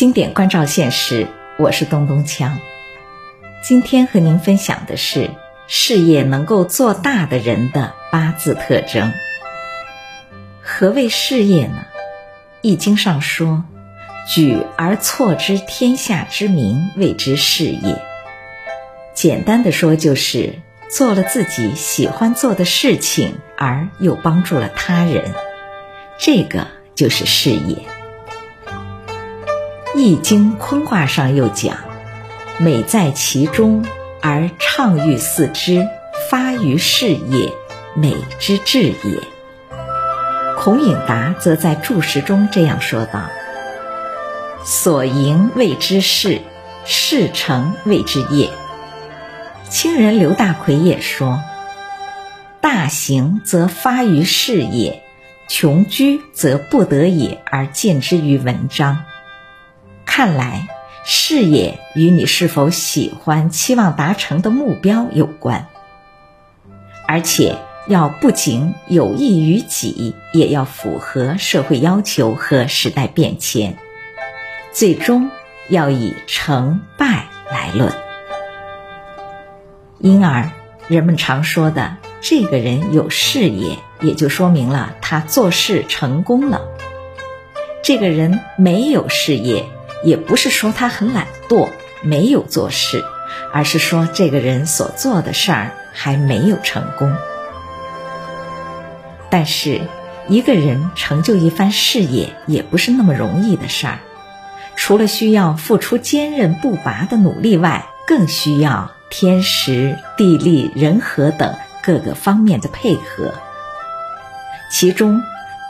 经典关照现实，我是东东锵。今天和您分享的是事业能够做大的人的八字特征。何谓事业呢？《易经》上说：“举而错之天下之民，谓之事业。”简单的说，就是做了自己喜欢做的事情，而又帮助了他人，这个就是事业。《易经》坤卦上又讲：“美在其中，而畅欲四之，发于事业，美之至也。”孔颖达则在注释中这样说道：“所营谓之事，事成谓之业。”清人刘大奎也说：“大行则发于事业，穷居则不得已而见之于文章。”看来，事业与你是否喜欢、期望达成的目标有关，而且要不仅有益于己，也要符合社会要求和时代变迁，最终要以成败来论。因而，人们常说的“这个人有事业”，也就说明了他做事成功了；这个人没有事业。也不是说他很懒惰，没有做事，而是说这个人所做的事儿还没有成功。但是，一个人成就一番事业也不是那么容易的事儿，除了需要付出坚韧不拔的努力外，更需要天时、地利、人和等各个方面的配合。其中，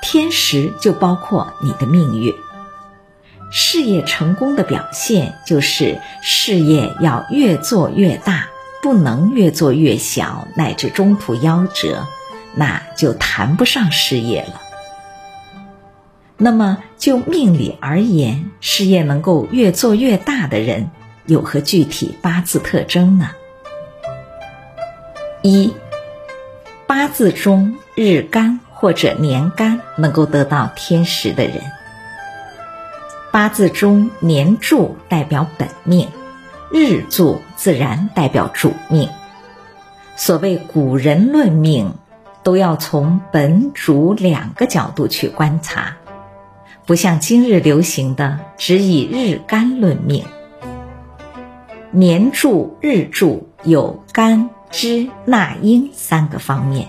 天时就包括你的命运。事业成功的表现就是事业要越做越大，不能越做越小，乃至中途夭折，那就谈不上事业了。那么就命理而言，事业能够越做越大的人，有何具体八字特征呢？一，八字中日干或者年干能够得到天时的人。八字中年柱代表本命，日柱自然代表主命。所谓古人论命，都要从本主两个角度去观察，不像今日流行的只以日干论命。年柱、日柱有干、支、纳、阴三个方面。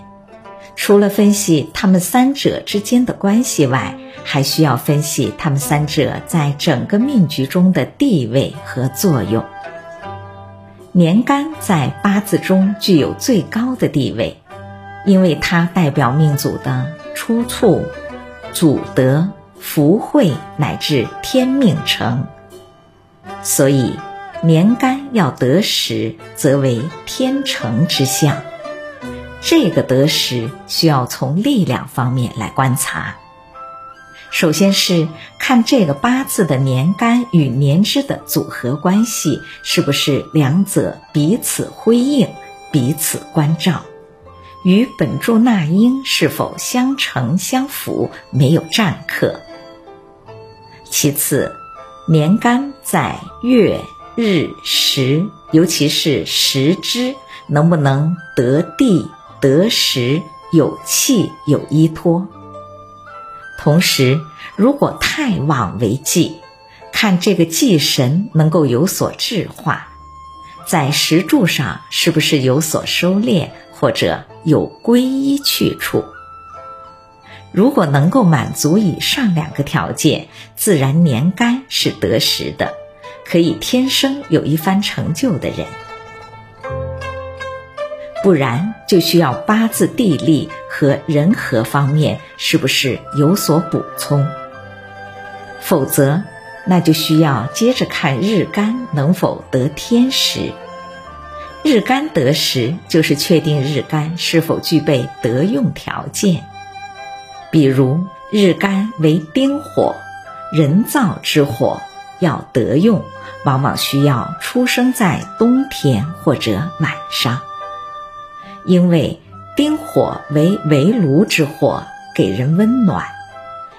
除了分析他们三者之间的关系外，还需要分析他们三者在整个命局中的地位和作用。年干在八字中具有最高的地位，因为它代表命主的出处、祖德、福慧乃至天命成，所以年干要得时，则为天成之象。这个得时需要从力量方面来观察。首先是看这个八字的年干与年支的组合关系是不是两者彼此辉映、彼此关照，与本柱纳音是否相成相符，没有占克。其次，年干在月、日、时，尤其是时支，能不能得地？得时有气有依托，同时如果太旺为忌，看这个忌神能够有所智化，在石柱上是不是有所收敛，或者有归依去处？如果能够满足以上两个条件，自然年干是得时的，可以天生有一番成就的人。不然就需要八字地利和人和方面是不是有所补充？否则，那就需要接着看日干能否得天时。日干得时，就是确定日干是否具备得用条件。比如日干为丁火，人造之火，要得用，往往需要出生在冬天或者晚上。因为丁火为围炉之火，给人温暖；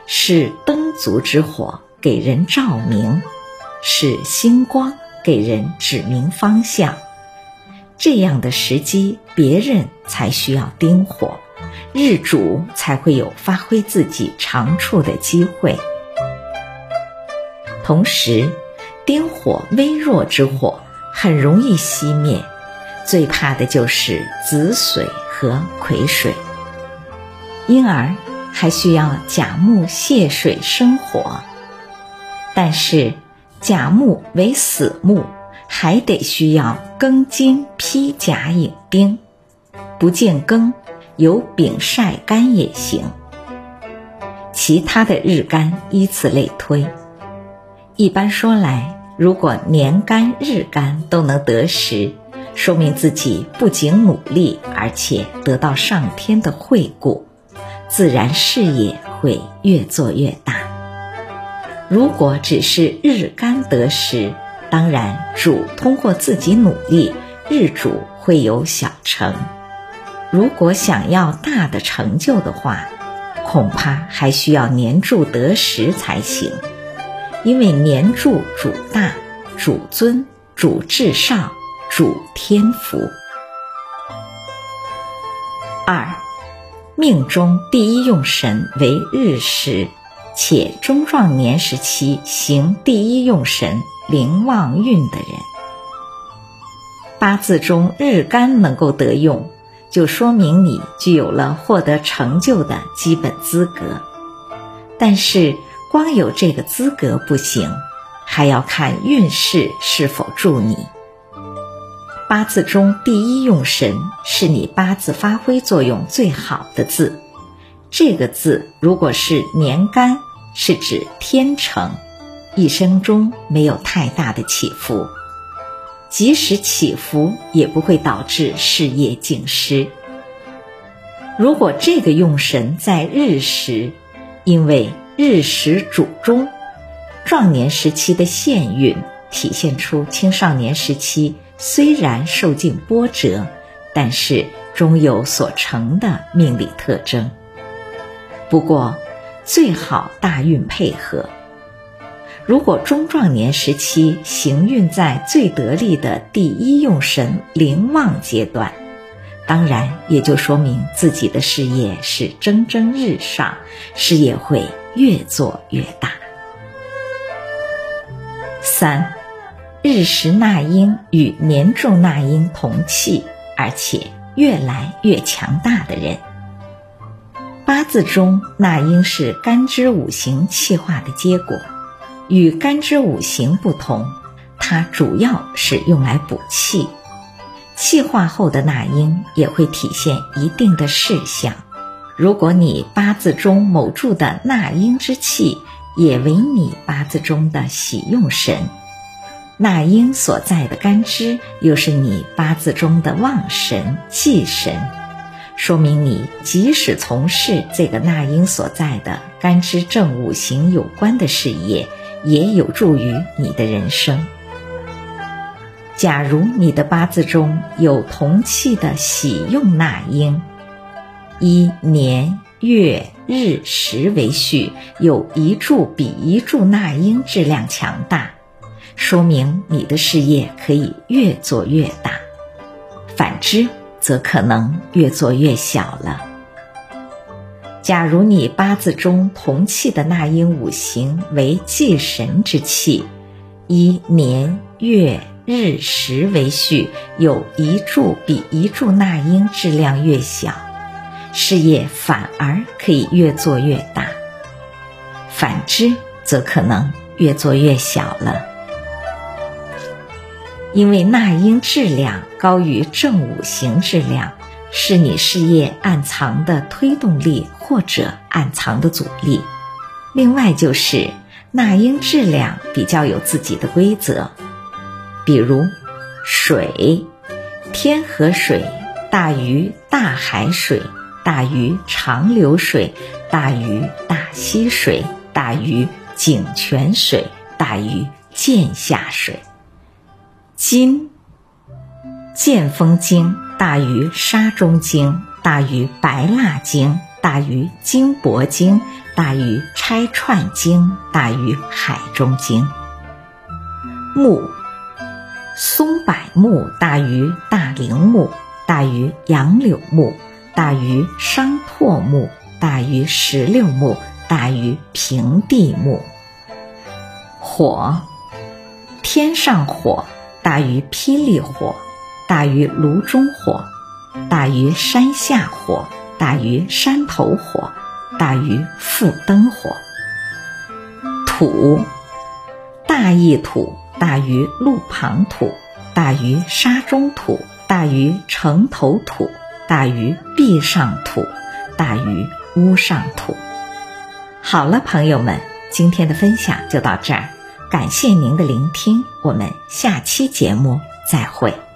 是灯烛之火，给人照明。是星光给人指明方向。这样的时机，别人才需要丁火，日主才会有发挥自己长处的机会。同时，丁火微弱之火很容易熄灭，最怕的就是子水和癸水，因而还需要甲木泄水生火。但是，甲木为死木。还得需要庚金披甲引丁，不见庚，有丙晒干也行。其他的日干依次类推。一般说来，如果年干日干都能得时，说明自己不仅努力，而且得到上天的惠顾，自然事业会越做越大。如果只是日干得时，当然，主通过自己努力，日主会有小成。如果想要大的成就的话，恐怕还需要年柱得时才行。因为年柱主大、主尊、主至上、主天福。二，命中第一用神为日时，且中壮年时期行第一用神。灵旺运的人，八字中日干能够得用，就说明你具有了获得成就的基本资格。但是光有这个资格不行，还要看运势是否助你。八字中第一用神是你八字发挥作用最好的字，这个字如果是年干，是指天成。一生中没有太大的起伏，即使起伏也不会导致事业尽失。如果这个用神在日时，因为日时主中，壮年时期的现运体现出青少年时期虽然受尽波折，但是终有所成的命理特征。不过，最好大运配合。如果中壮年时期行运在最得力的第一用神灵旺阶段，当然也就说明自己的事业是蒸蒸日上，事业会越做越大。三，日食纳音与年柱纳音同气，而且越来越强大的人，八字中纳音是干支五行气化的结果。与干支五行不同，它主要是用来补气。气化后的纳音也会体现一定的事项。如果你八字中某柱的纳音之气也为你八字中的喜用神，纳音所在的干支又是你八字中的旺神忌神，说明你即使从事这个纳音所在的干支正五行有关的事业。也有助于你的人生。假如你的八字中有同气的喜用纳音，以年月日时为序，有一柱比一柱纳音质量强大，说明你的事业可以越做越大；反之，则可能越做越小了。假如你八字中同气的纳音五行为忌神之气，以年月日时为序，有一柱比一柱纳音质量越小，事业反而可以越做越大；反之，则可能越做越小了。因为纳音质量高于正五行质量。是你事业暗藏的推动力，或者暗藏的阻力。另外就是纳音质量比较有自己的规则，比如水，天河水大于大海水，大于长流水，大于大溪水，大于井泉水，大于涧下水。金，剑锋金。大于沙中精，大于白蜡精，大于金箔精，大于拆串精，大于海中精。木，松柏木大于大铃木，大于杨柳木，大于商拓木，大于石榴木，大于平地木。火，天上火大于霹雳火，大于炉中火，大于山下火，大于山头火，大于复灯火。土。大邑土大于路旁土，大于沙中土，大于城头土，大于壁上土，大于屋上土。好了，朋友们，今天的分享就到这儿，感谢您的聆听，我们下期节目再会。